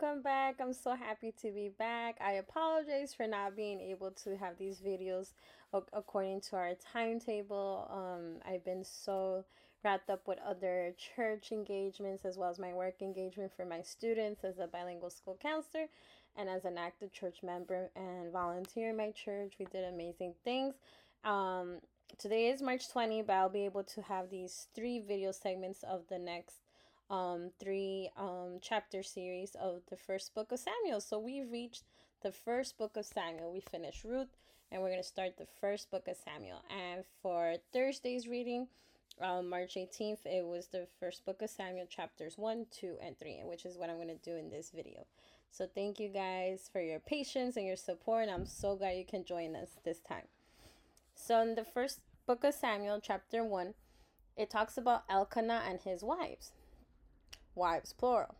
welcome back. I'm so happy to be back. I apologize for not being able to have these videos according to our timetable. Um, I've been so wrapped up with other church engagements as well as my work engagement for my students as a bilingual school counselor and as an active church member and volunteer in my church. We did amazing things. Um, today is March 20, but I'll be able to have these three video segments of the next um, three um, chapter series of the first book of Samuel. So we've reached the first book of Samuel. We finished Ruth, and we're going to start the first book of Samuel. And for Thursday's reading, um, March 18th, it was the first book of Samuel, chapters 1, 2, and 3, which is what I'm going to do in this video. So thank you guys for your patience and your support. I'm so glad you can join us this time. So in the first book of Samuel, chapter 1, it talks about Elkanah and his wives wives plural.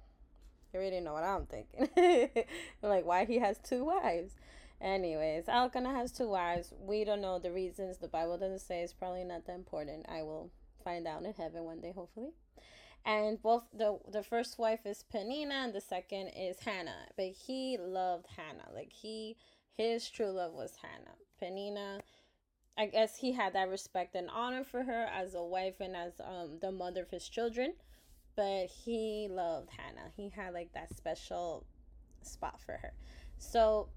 You already know what I'm thinking. like why he has two wives. Anyways, Elkanah has two wives. We don't know the reasons. The Bible doesn't say. It's probably not that important. I will find out in heaven one day, hopefully. And both the the first wife is Peninnah and the second is Hannah. But he loved Hannah. Like he his true love was Hannah. Peninnah I guess he had that respect and honor for her as a wife and as um the mother of his children but he loved Hannah. He had like that special spot for her. So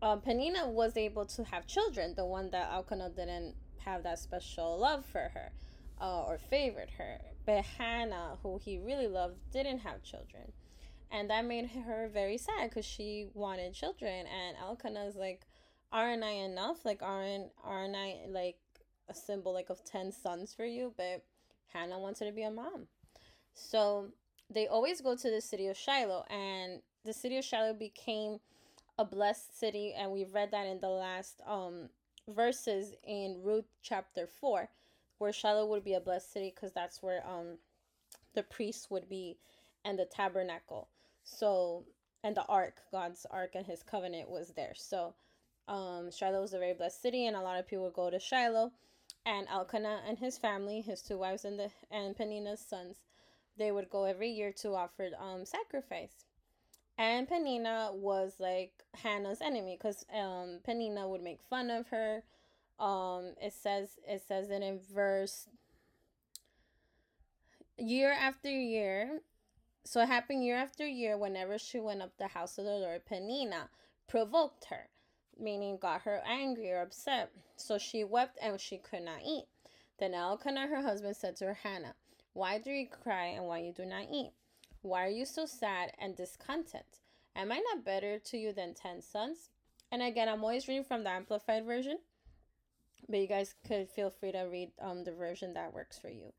um, Peninnah was able to have children, the one that Elkanah didn't have that special love for her uh, or favored her. But Hannah, who he really loved, didn't have children. And that made her very sad because she wanted children. And Elkanah's like, aren't I enough? Like, aren't, aren't I like a symbol like of 10 sons for you? But Hannah wanted to be a mom. So they always go to the city of Shiloh, and the city of Shiloh became a blessed city, and we read that in the last um verses in Ruth chapter four, where Shiloh would be a blessed city because that's where um the priests would be and the tabernacle. So and the ark, God's ark and his covenant was there. So um Shiloh was a very blessed city and a lot of people would go to Shiloh and Elkanah and his family, his two wives and the and Peninnah's sons they would go every year to offer um sacrifice. And Peninnah was like Hannah's enemy because um Peninnah would make fun of her. Um it says it says it in verse year after year. So it happened year after year whenever she went up the house of the Lord, Peninnah provoked her, meaning got her angry or upset. So she wept and she could not eat. Then Elkanah, her husband, said to her, Hannah, why do you cry and why you do not eat? Why are you so sad and discontent? Am I not better to you than ten sons? And again, I'm always reading from the Amplified version, but you guys could feel free to read um the version that works for you.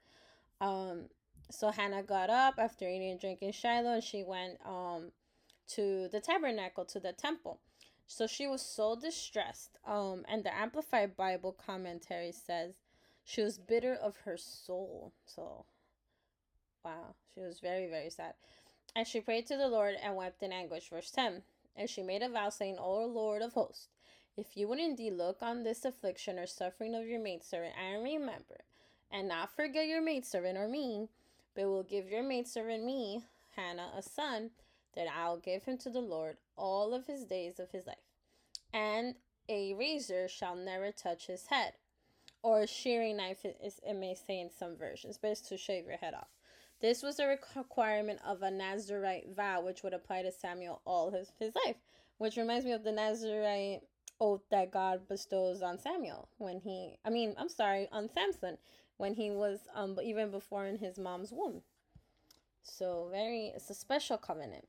Um, so Hannah got up after eating and drinking Shiloh, and she went um to the tabernacle to the temple. So she was so distressed. Um, and the Amplified Bible commentary says she was bitter of her soul. So Wow, she was very, very sad. And she prayed to the Lord and wept in anguish. Verse 10. And she made a vow, saying, O Lord of hosts, if you would indeed look on this affliction or suffering of your maidservant and remember, and not forget your maidservant or me, but will give your maidservant me, Hannah, a son, then I'll give him to the Lord all of his days of his life. And a razor shall never touch his head. Or a shearing knife, it, may say in some versions, but it's to shave your head off. This was a requirement of a Nazarite vow, which would apply to Samuel all his, his life, which reminds me of the Nazarite oath that God bestows on Samuel when he, I mean, I'm sorry, on Samson when he was, um, even before in his mom's womb. So very, it's a special covenant.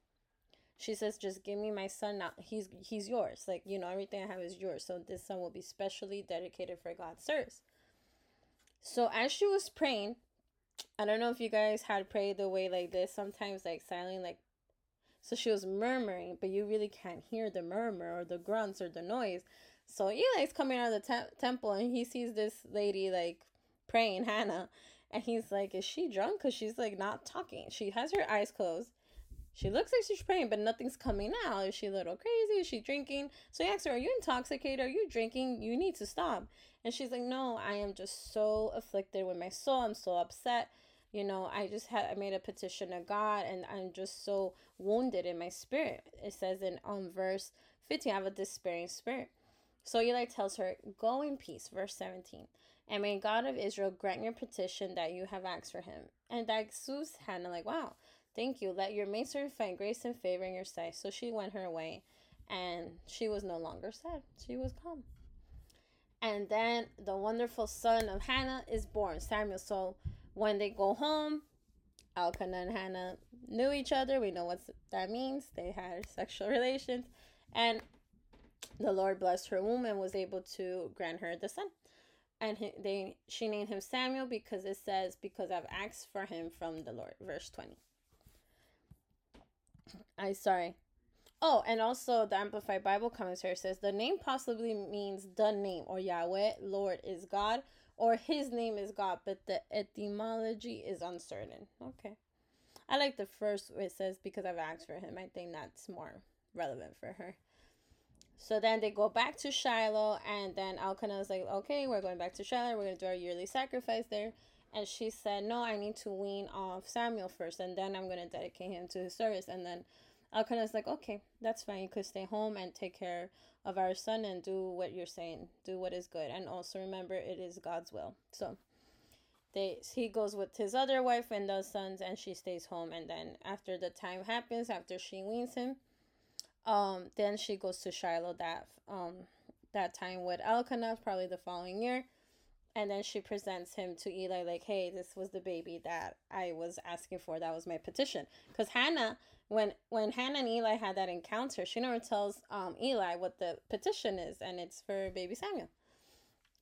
She says, "Just give me my son now. He's he's yours. Like you know, everything I have is yours. So this son will be specially dedicated for God's service." So as she was praying, I don't know if you guys had prayed the way like this, sometimes like silent, like so she was murmuring, but you really can't hear the murmur or the grunts or the noise. So Eli's coming out of the te- temple and he sees this lady like praying, Hannah, and he's like, Is she drunk? Because she's like not talking. She has her eyes closed. She looks like she's praying, but nothing's coming out. Is she a little crazy? Is she drinking? So he asks her, Are you intoxicated? Are you drinking? You need to stop. And she's like, No, I am just so afflicted with my soul. I'm so upset. You know, I just had I made a petition to God and I'm just so wounded in my spirit. It says in um verse 15, I have a despairing spirit. So Eli tells her, Go in peace, verse 17. And may God of Israel grant your petition that you have asked for him. And that soothes Hannah, like, wow, thank you. Let your maidservant find grace and favor in your sight. So she went her way and she was no longer sad. She was calm. And then the wonderful son of Hannah is born, Samuel. So when they go home, Elkanah and Hannah knew each other. We know what that means. They had sexual relations. And the Lord blessed her womb and was able to grant her the son. And he, they she named him Samuel because it says, Because I've asked for him from the Lord. Verse 20. I sorry. Oh, and also the Amplified Bible commentary says the name possibly means the name or Yahweh, Lord is God, or his name is God, but the etymology is uncertain. Okay. I like the first it says because I've asked for him. I think that's more relevant for her. So then they go back to Shiloh, and then Elkanah is like, okay, we're going back to Shiloh. We're going to do our yearly sacrifice there. And she said, no, I need to wean off Samuel first, and then I'm going to dedicate him to his service. And then Elkanah's like, okay, that's fine. You could stay home and take care of our son and do what you're saying. Do what is good. And also remember, it is God's will. So they he goes with his other wife and the sons, and she stays home. And then after the time happens, after she weans him, um, then she goes to Shiloh that um that time with Elkanah, probably the following year. And then she presents him to Eli, like, hey, this was the baby that I was asking for. That was my petition. Because Hannah when when Hannah and Eli had that encounter, she never tells um Eli what the petition is, and it's for baby Samuel.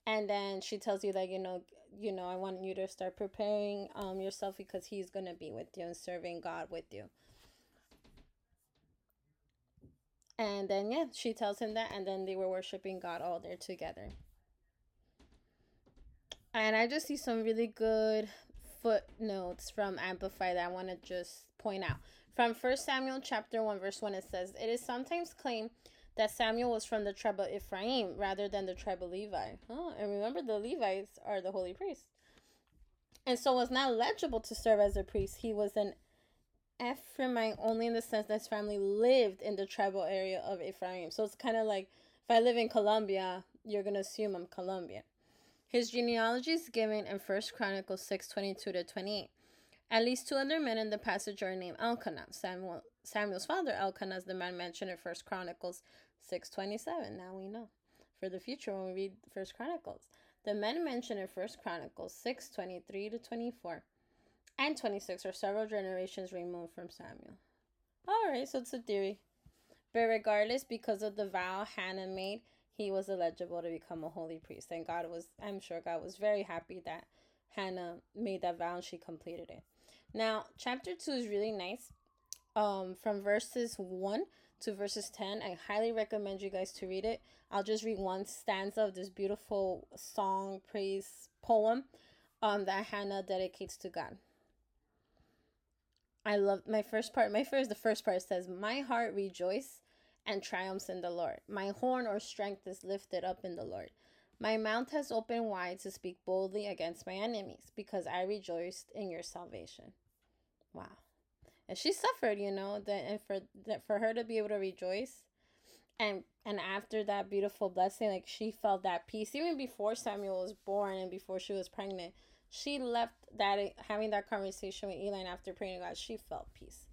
And then she tells you that you know you know I want you to start preparing um yourself because he's gonna be with you and serving God with you. And then yeah, she tells him that, and then they were worshiping God all there together. And I just see some really good footnotes from Amplify that I want to just point out. From 1 Samuel chapter 1 verse 1 it says, "It is sometimes claimed that Samuel was from the tribe of Ephraim rather than the tribe of Levi." Oh, and remember the Levites are the holy priests. And so was not eligible to serve as a priest. He was an Ephraimite only in the sense that his family lived in the tribal area of Ephraim. So it's kind of like if I live in Colombia, you're going to assume I'm Colombian. His genealogy is given in First Chronicles 6 22 to 28. At least two other men in the passage are named Elkanah. Samuel, Samuel's father, Elkanah, is the man mentioned in First Chronicles 6.27. Now we know. For the future when we read First Chronicles. The men mentioned in First Chronicles 6.23 to 24 and 26 are several generations removed from Samuel. Alright, so it's a theory. But regardless, because of the vow Hannah made, he was eligible to become a holy priest. And God was, I'm sure God was very happy that Hannah made that vow and she completed it. Now, chapter 2 is really nice. Um, from verses 1 to verses 10, I highly recommend you guys to read it. I'll just read one stanza of this beautiful song praise poem um, that Hannah dedicates to God. I love my first part. My first, the first part says, My heart rejoice and triumphs in the Lord. My horn or strength is lifted up in the Lord. My mouth has opened wide to speak boldly against my enemies because I rejoiced in your salvation. Wow. And she suffered, you know, that and for that for her to be able to rejoice and and after that beautiful blessing, like she felt that peace even before Samuel was born and before she was pregnant. She left that having that conversation with Eli after praying to God, she felt peace.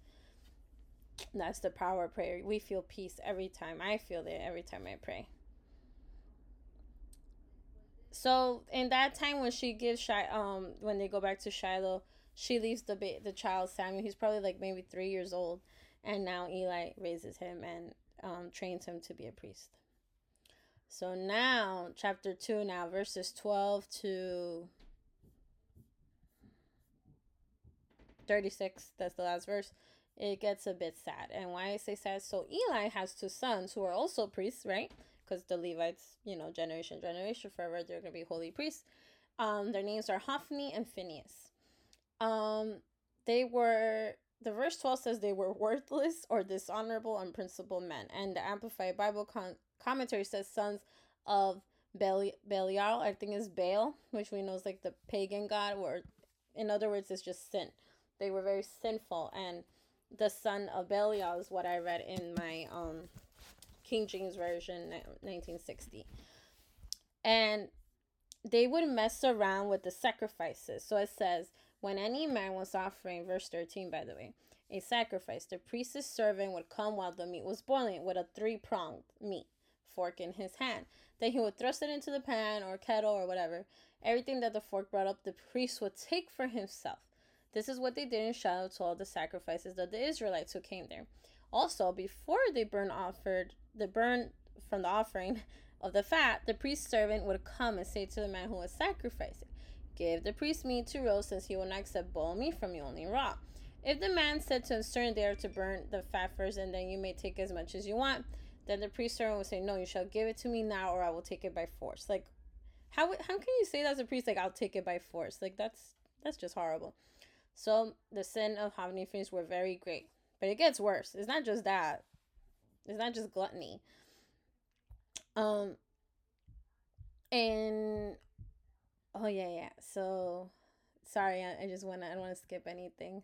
That's the power of prayer. We feel peace every time. I feel it every time I pray. So in that time when she gives Shai, um, when they go back to Shiloh, she leaves the ba- the child Samuel. He's probably like maybe three years old, and now Eli raises him and um, trains him to be a priest. So now, chapter two, now verses twelve to thirty six. That's the last verse. It gets a bit sad, and why I say sad? So Eli has two sons who are also priests, right? Because the Levites, you know, generation generation forever, they're gonna be holy priests. Um, their names are Hophni and Phinehas um they were the verse 12 says they were worthless or dishonorable unprincipled men and the amplified bible con- commentary says sons of Bel- belial i think is baal which we know is like the pagan god or in other words, it's just sin. They were very sinful, and the son of Belial is what I read in my um, King James version, 1960. And they would mess around with the sacrifices. So it says, when any man was offering, verse 13, by the way, a sacrifice, the priest's servant would come while the meat was boiling with a three pronged meat fork in his hand. Then he would thrust it into the pan or kettle or whatever. Everything that the fork brought up, the priest would take for himself. This is what they did in Shiloh to all the sacrifices of the Israelites who came there. Also, before they burn offered the burn from the offering of the fat, the priest's servant would come and say to the man who was sacrificing, Give the priest meat to roast, since he will not accept boiled meat from you, only raw. If the man said to a certain they are to burn the fat first, and then you may take as much as you want, then the priest servant would say, No, you shall give it to me now, or I will take it by force. Like, how how can you say that as a priest? Like, I'll take it by force. Like, that's that's just horrible. So the sin of having feasts were very great, but it gets worse. It's not just that. It's not just gluttony. Um. And oh yeah, yeah. So sorry, I, I just wanna I don't want to skip anything.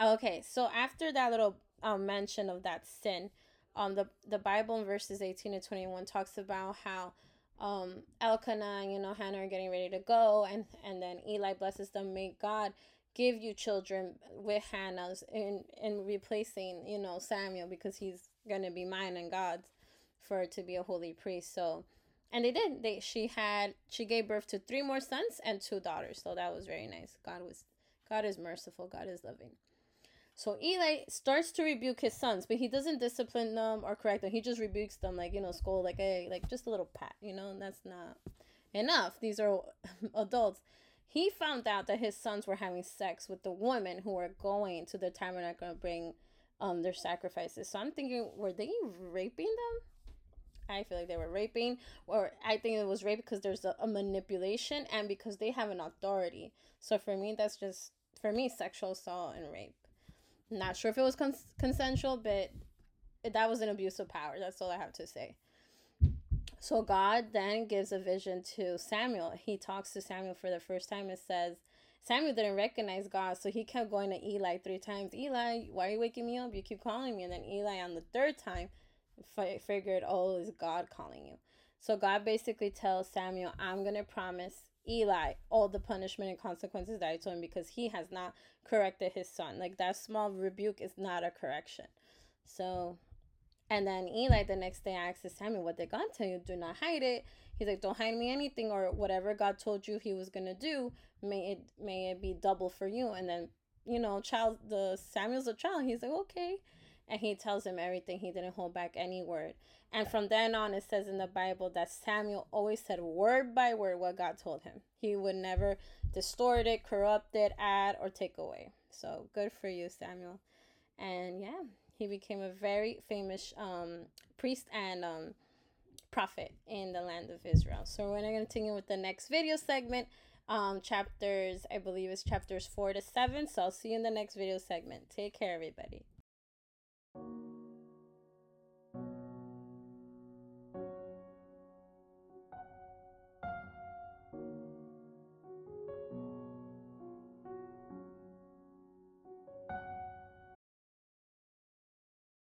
Okay, so after that little um, mention of that sin, um, the the Bible in verses eighteen to twenty one talks about how um Elkanah and you know Hannah are getting ready to go, and and then Eli blesses them. May God give you children with Hannah's in in replacing you know Samuel because he's gonna be mine and God's for to be a holy priest. So, and they did. They she had she gave birth to three more sons and two daughters. So that was very nice. God was God is merciful. God is loving. So Eli starts to rebuke his sons, but he doesn't discipline them or correct them. He just rebukes them, like you know, scold, like hey, like just a little pat, you know. And that's not enough. These are adults. He found out that his sons were having sex with the women who were going to the tabernacle to bring um their sacrifices. So I'm thinking, were they raping them? I feel like they were raping, or I think it was rape because there's a, a manipulation and because they have an authority. So for me, that's just for me sexual assault and rape. Not sure if it was cons- consensual, but that was an abuse of power. That's all I have to say. So God then gives a vision to Samuel. He talks to Samuel for the first time. It says, Samuel didn't recognize God, so he kept going to Eli three times. Eli, why are you waking me up? You keep calling me. And then Eli, on the third time, f- figured, oh, is God calling you? So God basically tells Samuel, I'm going to promise Eli all the punishment and consequences that I told him because he has not corrected his son. Like that small rebuke is not a correction. So, and then Eli the next day asks Samuel, What did God tell you? Do not hide it. He's like, Don't hide me anything, or whatever God told you he was gonna do, may it may it be double for you. And then, you know, child the Samuel's a child. He's like, Okay. And he tells him everything. He didn't hold back any word. And from then on, it says in the Bible that Samuel always said word by word what God told him. He would never distort it, corrupt it, add, or take away. So good for you, Samuel. And yeah, he became a very famous um, priest and um, prophet in the land of Israel. So we're going to continue with the next video segment. Um, chapters, I believe, is chapters four to seven. So I'll see you in the next video segment. Take care, everybody.